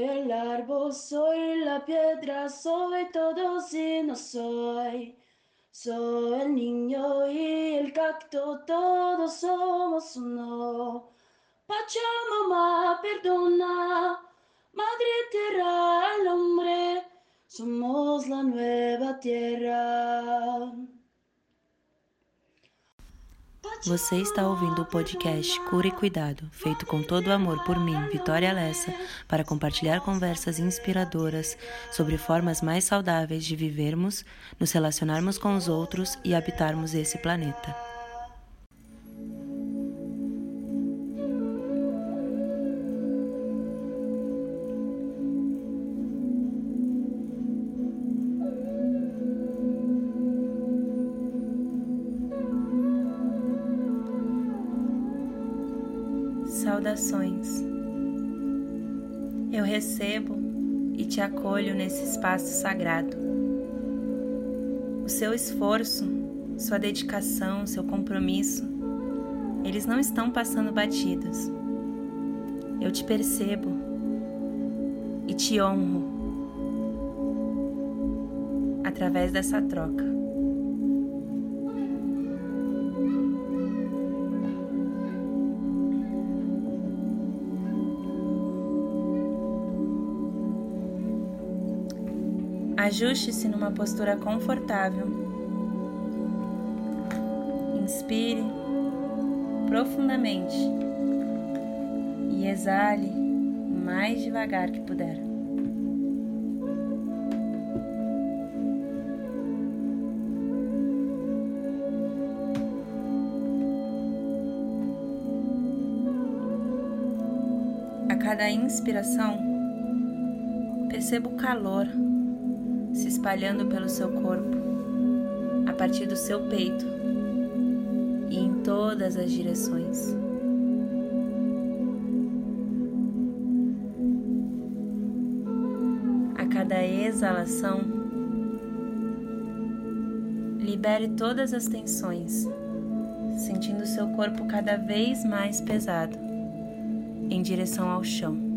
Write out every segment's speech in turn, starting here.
Soy el árbol, soy la piedra, soy todo si no soy. Soy el niño y el cacto, todos somos uno. Pachamama, perdona, madre tierra al hombre, somos la nueva tierra. Você está ouvindo o podcast Cura e Cuidado, feito com todo o amor por mim, Vitória Lessa, para compartilhar conversas inspiradoras sobre formas mais saudáveis de vivermos, nos relacionarmos com os outros e habitarmos esse planeta. Saudações. Eu recebo e te acolho nesse espaço sagrado. O seu esforço, sua dedicação, seu compromisso, eles não estão passando batidos. Eu te percebo e te honro através dessa troca. Ajuste-se numa postura confortável. Inspire profundamente e exale o mais devagar que puder. A cada inspiração, perceba o calor se espalhando pelo seu corpo, a partir do seu peito e em todas as direções. A cada exalação, libere todas as tensões, sentindo seu corpo cada vez mais pesado em direção ao chão.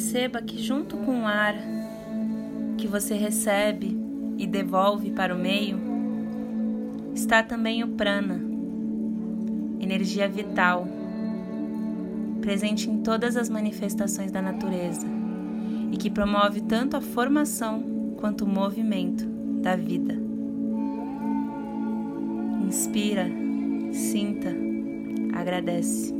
Perceba que, junto com o ar que você recebe e devolve para o meio, está também o prana, energia vital, presente em todas as manifestações da natureza e que promove tanto a formação quanto o movimento da vida. Inspira, sinta, agradece.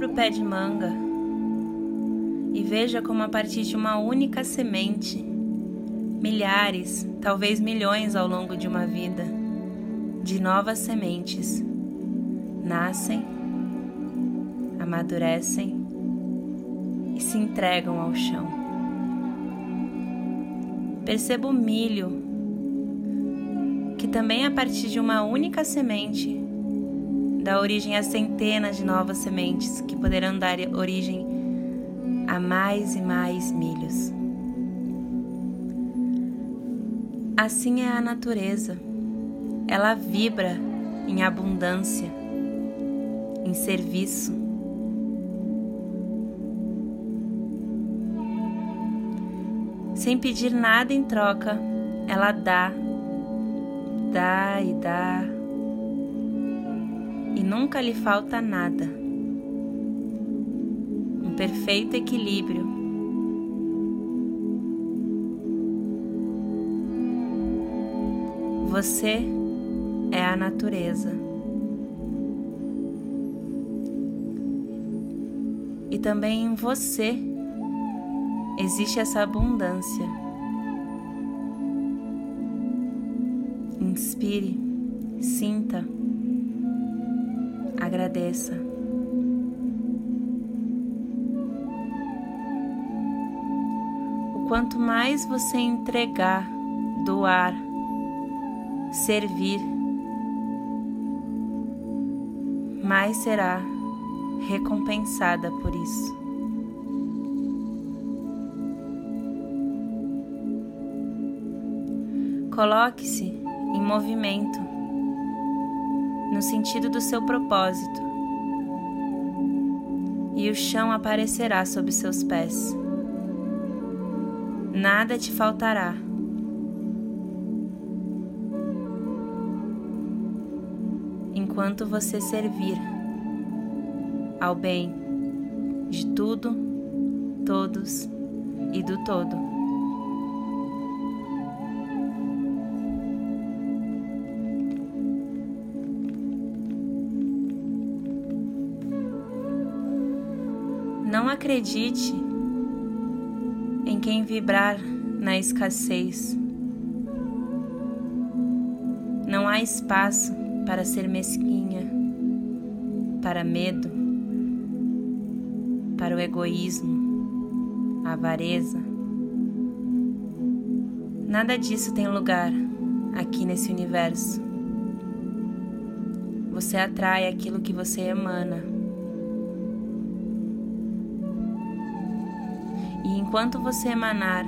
Para o pé de manga e veja como a partir de uma única semente, milhares, talvez milhões ao longo de uma vida, de novas sementes nascem, amadurecem e se entregam ao chão. Perceba o milho, que também a partir de uma única semente dá origem a centenas de novas sementes que poderão dar origem a mais e mais milhos. Assim é a natureza. Ela vibra em abundância, em serviço. Sem pedir nada em troca, ela dá, dá e dá nunca lhe falta nada. Um perfeito equilíbrio. Você é a natureza. E também em você existe essa abundância. Inspire, sinta Agradeça. O quanto mais você entregar, doar, servir, mais será recompensada por isso. Coloque-se em movimento no sentido do seu propósito e o chão aparecerá sob seus pés. Nada te faltará. Enquanto você servir ao bem de tudo, todos e do todo. Acredite em quem vibrar na escassez. Não há espaço para ser mesquinha, para medo, para o egoísmo, a avareza. Nada disso tem lugar aqui nesse universo. Você atrai aquilo que você emana. E enquanto você emanar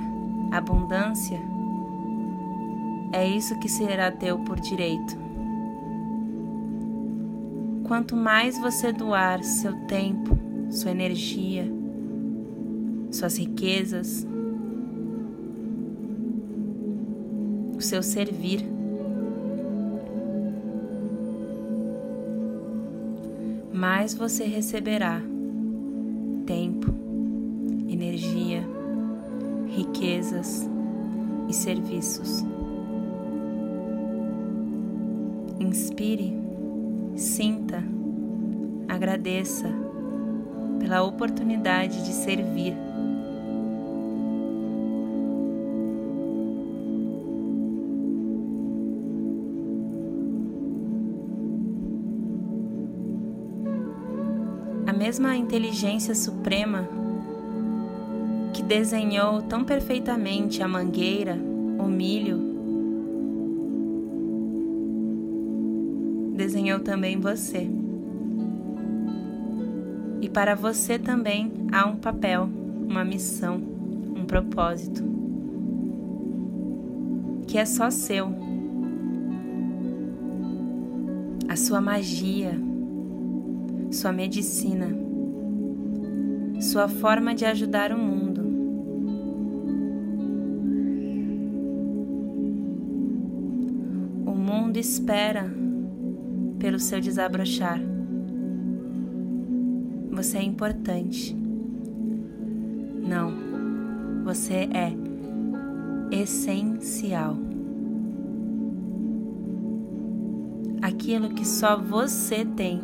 abundância, é isso que será teu por direito. Quanto mais você doar seu tempo, sua energia, suas riquezas, o seu servir, mais você receberá tempo, energia, riquezas e serviços. Inspire, sinta, agradeça pela oportunidade de servir. A mesma inteligência suprema que desenhou tão perfeitamente a mangueira, o milho, desenhou também você. E para você também há um papel, uma missão, um propósito, que é só seu. A sua magia, sua medicina, sua forma de ajudar o mundo. Espera pelo seu desabrochar. Você é importante. Não, você é essencial. Aquilo que só você tem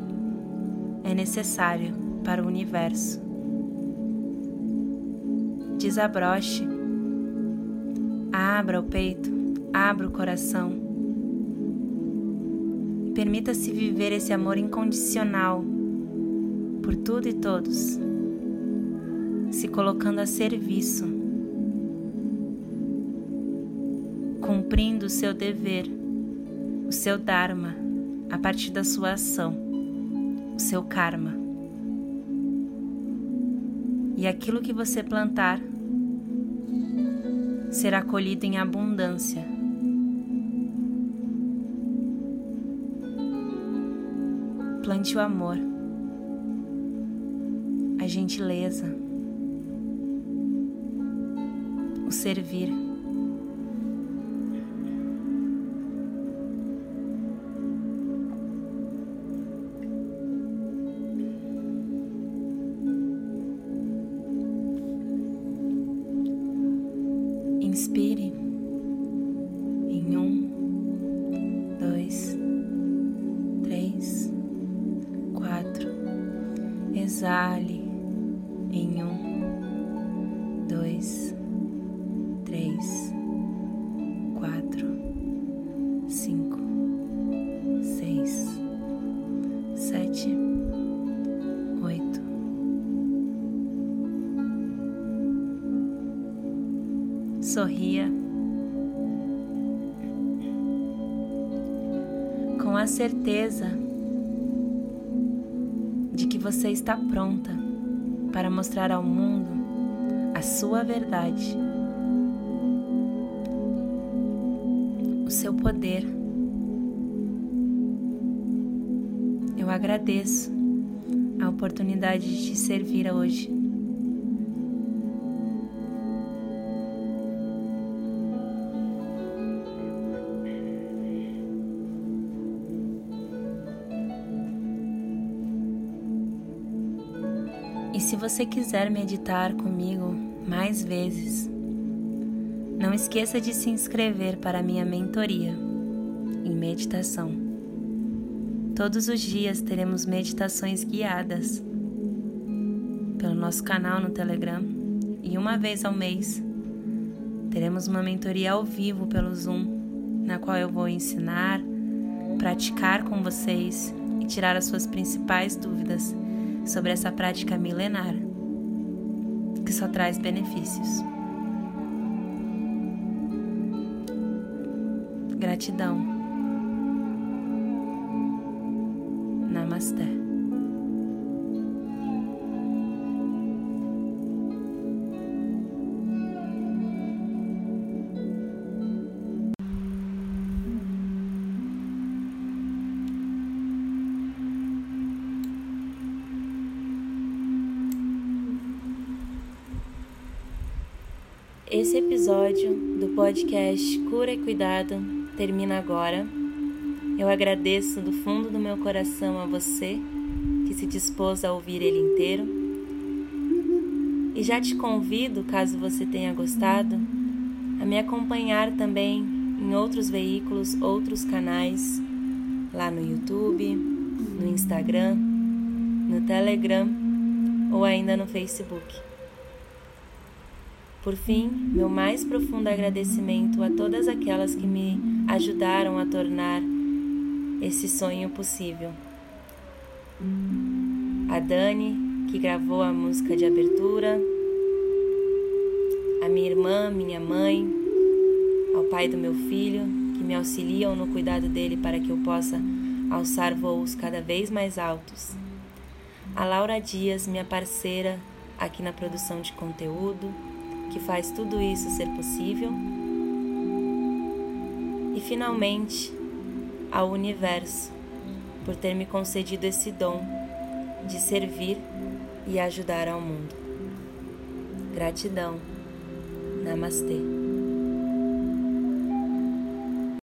é necessário para o universo. Desabroche. Abra o peito, abra o coração Permita-se viver esse amor incondicional por tudo e todos, se colocando a serviço, cumprindo o seu dever, o seu Dharma, a partir da sua ação, o seu karma. E aquilo que você plantar será colhido em abundância Plante o amor, a gentileza, o servir. Inspire dois, quatro, cinco, seis, sete, oito. Sorria. Com a certeza de que você está pronta para mostrar ao mundo a sua verdade o seu poder. Eu agradeço a oportunidade de te servir hoje. E se você quiser meditar comigo mais vezes, não esqueça de se inscrever para minha mentoria em meditação. Todos os dias teremos meditações guiadas pelo nosso canal no Telegram e uma vez ao mês teremos uma mentoria ao vivo pelo Zoom, na qual eu vou ensinar, praticar com vocês e tirar as suas principais dúvidas sobre essa prática milenar que só traz benefícios. Gratidão. Namastê. Esse episódio do podcast Cura e Cuidado termina agora. Eu agradeço do fundo do meu coração a você que se dispôs a ouvir ele inteiro. E já te convido, caso você tenha gostado, a me acompanhar também em outros veículos, outros canais, lá no YouTube, no Instagram, no Telegram ou ainda no Facebook. Por fim, meu mais profundo agradecimento a todas aquelas que me ajudaram a tornar esse sonho possível. A Dani, que gravou a música de abertura, a minha irmã, minha mãe, ao pai do meu filho, que me auxiliam no cuidado dele para que eu possa alçar voos cada vez mais altos. A Laura Dias, minha parceira aqui na produção de conteúdo, que faz tudo isso ser possível. E finalmente, ao universo, por ter me concedido esse dom de servir e ajudar ao mundo. Gratidão. Namastê.